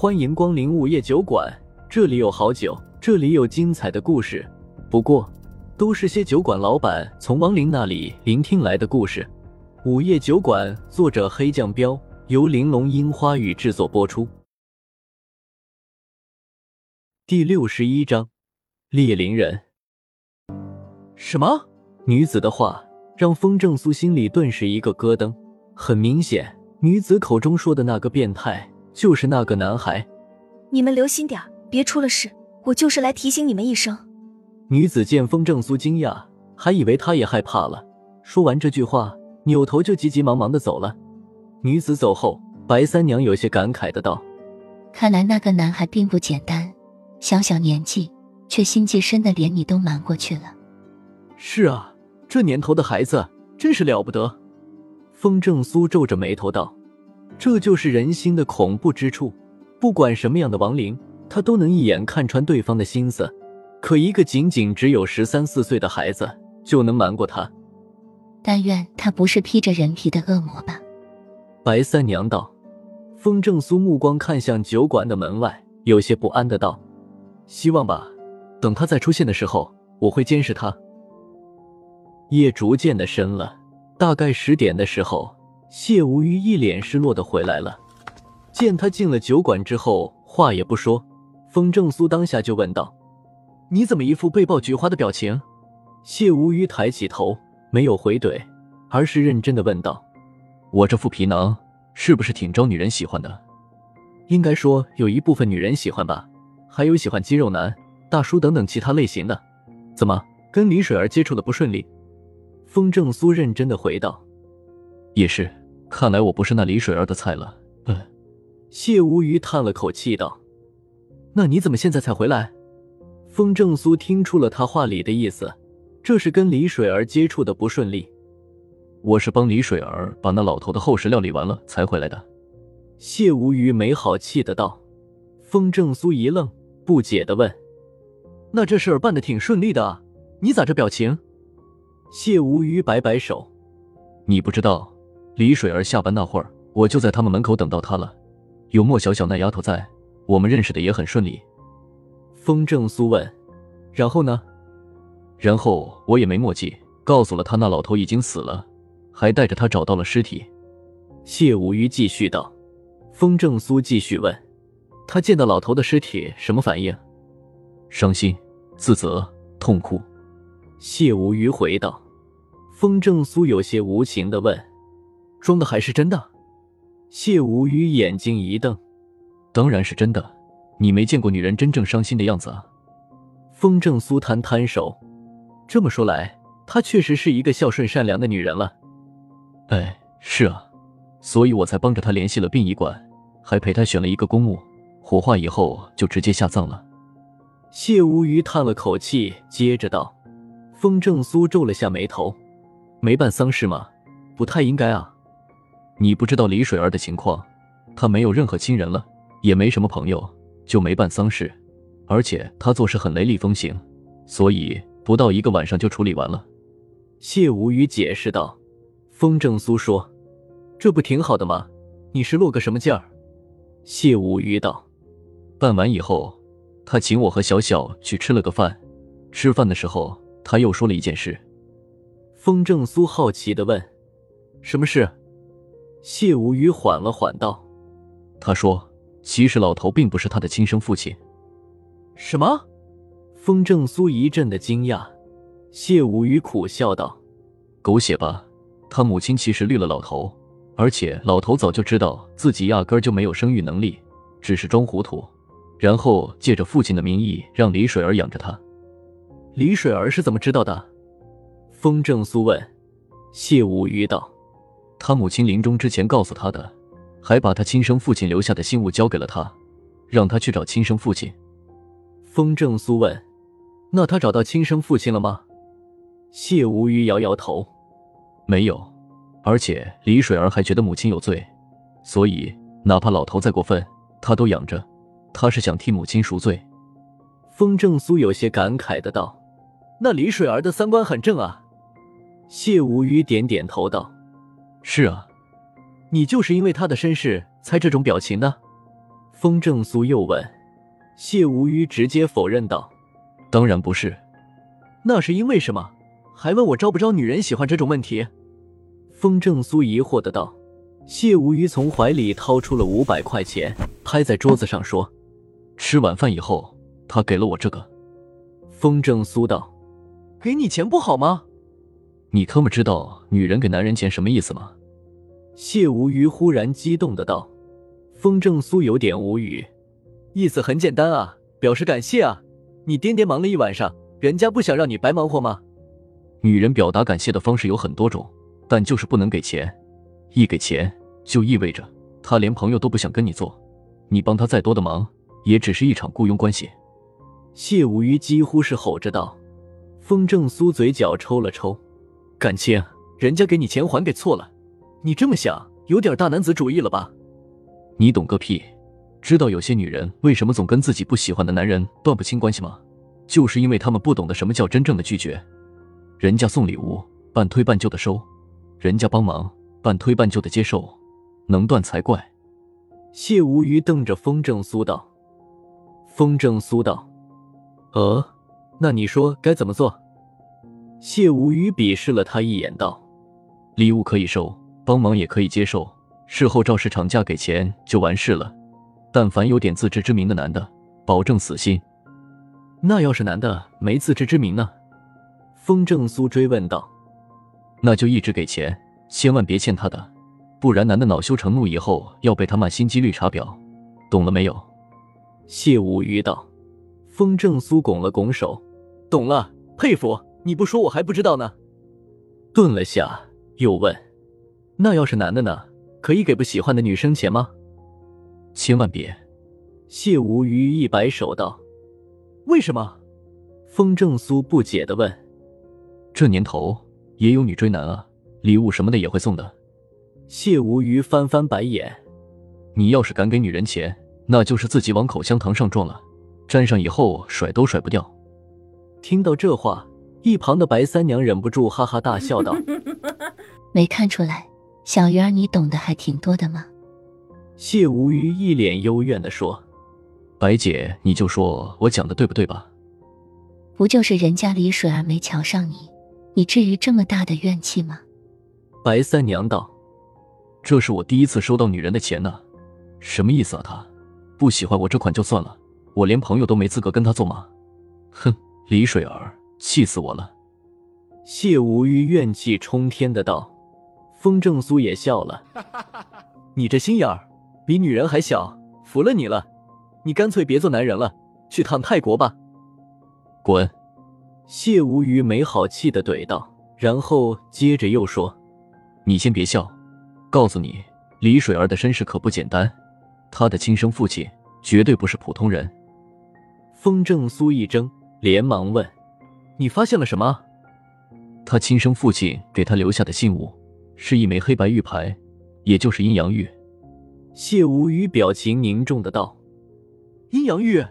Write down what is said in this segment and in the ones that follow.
欢迎光临午夜酒馆，这里有好酒，这里有精彩的故事。不过，都是些酒馆老板从亡灵那里聆听来的故事。午夜酒馆，作者黑酱标，由玲珑樱花雨制作播出。第六十一章，猎灵人。什么？女子的话让风正苏心里顿时一个咯噔。很明显，女子口中说的那个变态。就是那个男孩，你们留心点别出了事。我就是来提醒你们一声。女子见风正苏惊讶，还以为他也害怕了。说完这句话，扭头就急急忙忙的走了。女子走后，白三娘有些感慨的道：“看来那个男孩并不简单，小小年纪却心计深的连你都瞒过去了。”是啊，这年头的孩子真是了不得。风正苏皱着眉头道。这就是人心的恐怖之处，不管什么样的亡灵，他都能一眼看穿对方的心思。可一个仅仅只有十三四岁的孩子，就能瞒过他？但愿他不是披着人皮的恶魔吧。白三娘道。风正苏目光看向酒馆的门外，有些不安的道：“希望吧，等他再出现的时候，我会监视他。”夜逐渐的深了，大概十点的时候。谢无虞一脸失落的回来了，见他进了酒馆之后，话也不说。风正苏当下就问道：“你怎么一副被爆菊花的表情？”谢无虞抬起头，没有回怼，而是认真的问道：“我这副皮囊是不是挺招女人喜欢的？应该说有一部分女人喜欢吧，还有喜欢肌肉男、大叔等等其他类型的。怎么跟李水儿接触的不顺利？”风正苏认真的回道：“也是。”看来我不是那李水儿的菜了。嗯，谢无虞叹了口气道：“那你怎么现在才回来？”风正苏听出了他话里的意思，这是跟李水儿接触的不顺利。我是帮李水儿把那老头的后事料理完了才回来的。谢无虞没好气的道。风正苏一愣，不解的问：“那这事儿办的挺顺利的啊，你咋这表情？”谢无虞摆摆手：“你不知道。”李水儿下班那会儿，我就在他们门口等到她了。有莫小小那丫头在，我们认识的也很顺利。风正苏问：“然后呢？”然后我也没墨迹，告诉了他那老头已经死了，还带着他找到了尸体。谢无虞继续道。风正苏继续问：“他见到老头的尸体什么反应？”伤心、自责、痛哭。谢无虞回道。风正苏有些无情的问。装的还是真的？谢无虞眼睛一瞪：“当然是真的，你没见过女人真正伤心的样子啊。”风正苏摊摊手：“这么说来，她确实是一个孝顺善良的女人了。”“哎，是啊，所以我才帮着她联系了殡仪馆，还陪她选了一个公墓，火化以后就直接下葬了。”谢无虞叹了口气，接着道：“风正苏皱了下眉头，没办丧事吗？不太应该啊。”你不知道李水儿的情况，她没有任何亲人了，也没什么朋友，就没办丧事。而且她做事很雷厉风行，所以不到一个晚上就处理完了。谢无虞解释道。风正苏说：“这不挺好的吗？你是落个什么劲儿？”谢无虞道：“办完以后，他请我和小小去吃了个饭。吃饭的时候，他又说了一件事。”风正苏好奇的问：“什么事？”谢无虞缓了缓道：“他说，其实老头并不是他的亲生父亲。”什么？风正苏一阵的惊讶。谢无虞苦笑道：“狗血吧！他母亲其实绿了老头，而且老头早就知道自己压根就没有生育能力，只是装糊涂，然后借着父亲的名义让李水儿养着他。李水儿是怎么知道的？”风正苏问。谢无语道。他母亲临终之前告诉他的，还把他亲生父亲留下的信物交给了他，让他去找亲生父亲。风正苏问：“那他找到亲生父亲了吗？”谢无虞摇摇头：“没有，而且李水儿还觉得母亲有罪，所以哪怕老头再过分，他都养着。他是想替母亲赎罪。”风正苏有些感慨的道：“那李水儿的三观很正啊。”谢无虞点点头道。是啊，你就是因为他的身世才这种表情的。风正苏又问，谢无虞直接否认道：“当然不是，那是因为什么？还问我招不招女人喜欢这种问题？”风正苏疑惑的道。谢无虞从怀里掏出了五百块钱，拍在桌子上说：“吃晚饭以后，他给了我这个。”风正苏道：“给你钱不好吗？你他妈知道女人给男人钱什么意思吗？”谢无虞忽然激动的道。风正苏有点无语，意思很简单啊，表示感谢啊。你颠颠忙了一晚上，人家不想让你白忙活吗？女人表达感谢的方式有很多种，但就是不能给钱，一给钱。就意味着他连朋友都不想跟你做，你帮他再多的忙，也只是一场雇佣关系。谢无虞几乎是吼着道。风正苏嘴角抽了抽，感情人家给你钱还给错了，你这么想有点大男子主义了吧？你懂个屁！知道有些女人为什么总跟自己不喜欢的男人断不清关系吗？就是因为他们不懂得什么叫真正的拒绝。人家送礼物，半推半就的收；人家帮忙，半推半就的接受。能断才怪！谢无虞瞪着风正苏道。风正苏道：“呃，那你说该怎么做？”谢无虞鄙视了他一眼道：“礼物可以收，帮忙也可以接受，事后照市场价给钱就完事了。但凡有点自知之明的男的，保证死心。那要是男的没自知之明呢？”风正苏追问道：“那就一直给钱，千万别欠他的。”不然，男的恼羞成怒以后要被他骂心机绿茶婊，懂了没有？谢无虞道。风正苏拱了拱手，懂了，佩服。你不说我还不知道呢。顿了下，又问：“那要是男的呢？可以给不喜欢的女生钱吗？”千万别。谢无虞一摆手道：“为什么？”风正苏不解的问：“这年头也有女追男啊，礼物什么的也会送的。”谢无虞翻翻白眼：“你要是敢给女人钱，那就是自己往口香糖上撞了，沾上以后甩都甩不掉。”听到这话，一旁的白三娘忍不住哈哈大笑道：“没看出来，小鱼儿你懂得还挺多的嘛？”谢无虞一脸幽怨的说：“白姐，你就说我讲的对不对吧？不就是人家李水儿没瞧上你，你至于这么大的怨气吗？”白三娘道。这是我第一次收到女人的钱呢，什么意思啊？他不喜欢我这款就算了，我连朋友都没资格跟他做吗？哼，李水儿，气死我了！谢无虞怨气冲天的道。风正苏也笑了，你这心眼儿比女人还小，服了你了。你干脆别做男人了，去趟泰国吧。滚！谢无虞没好气的怼道，然后接着又说：“你先别笑。”告诉你，李水儿的身世可不简单，她的亲生父亲绝对不是普通人。风正苏一怔，连忙问：“你发现了什么？”他亲生父亲给他留下的信物，是一枚黑白玉牌，也就是阴阳玉。谢无虞表情凝重的道：“阴阳玉。”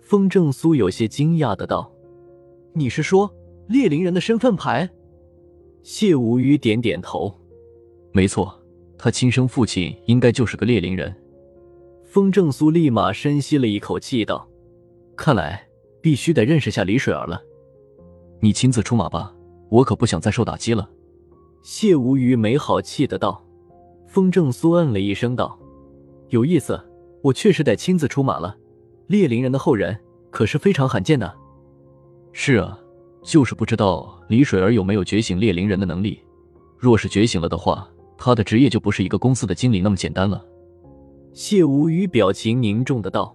风正苏有些惊讶的道：“你是说猎灵人的身份牌？”谢无虞点点头。没错，他亲生父亲应该就是个猎灵人。风正苏立马深吸了一口气，道：“看来必须得认识下李水儿了。你亲自出马吧，我可不想再受打击了。”谢无虞没好气的道。风正苏嗯了一声，道：“有意思，我确实得亲自出马了。猎灵人的后人可是非常罕见的。”是啊，就是不知道李水儿有没有觉醒猎灵人的能力。若是觉醒了的话。他的职业就不是一个公司的经理那么简单了。谢无虞表情凝重的道：“